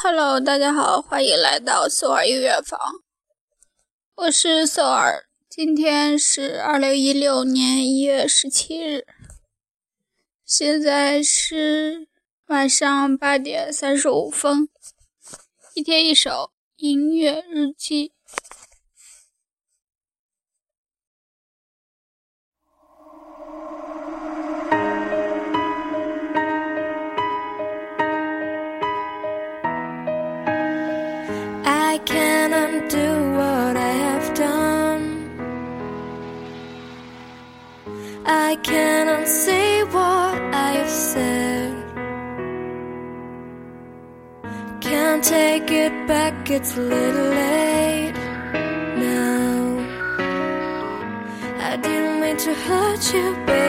Hello，大家好，欢迎来到索尔音乐房，我是索尔。今天是二零一六年一月十七日，现在是晚上八点三十五分。一天一首音乐日记。I cannot say what I've said. Can't take it back, it's a little late now. I didn't mean to hurt you, baby.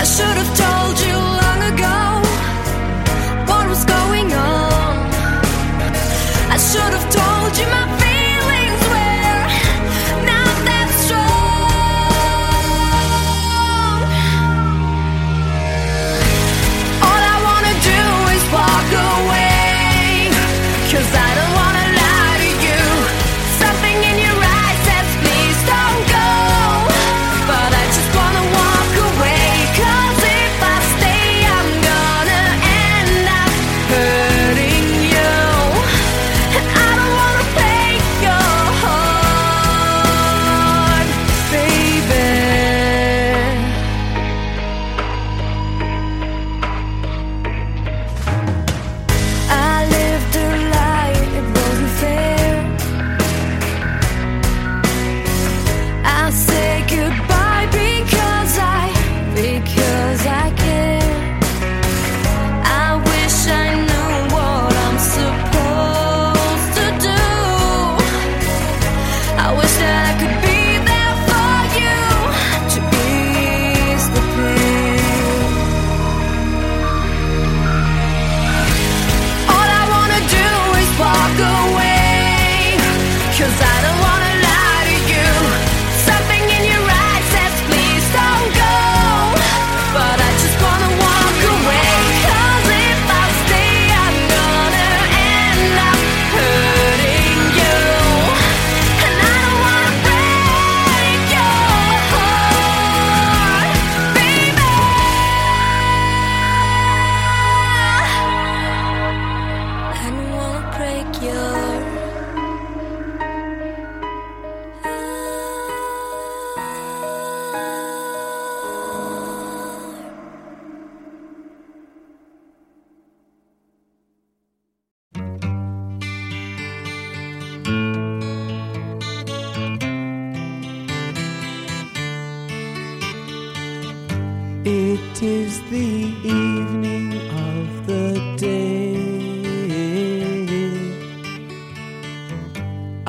I should have.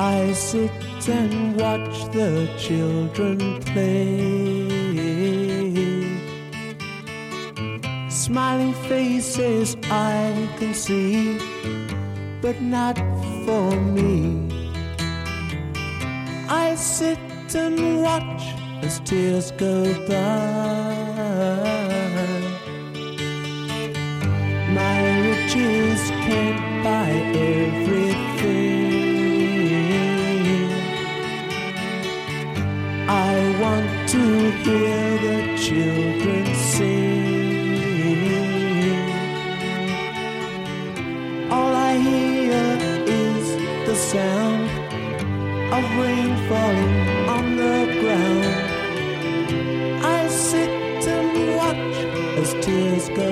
I sit and watch the children play. Smiling faces I can see, but not for me. I sit and watch as tears go by. hear the children sing. All I hear is the sound of rain falling on the ground. I sit and watch as tears go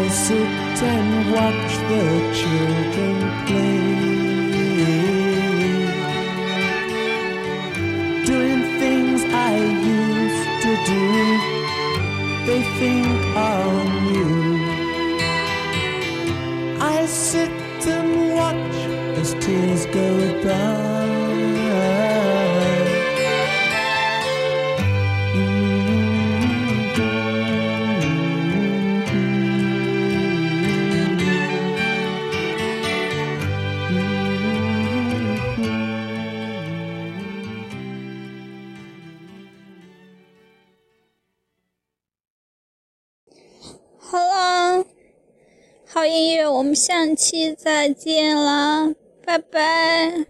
I sit and watch the children play. Doing things I used to do, they think are new. I sit and watch as tears go by. 好音乐，我们下期再见啦，拜拜。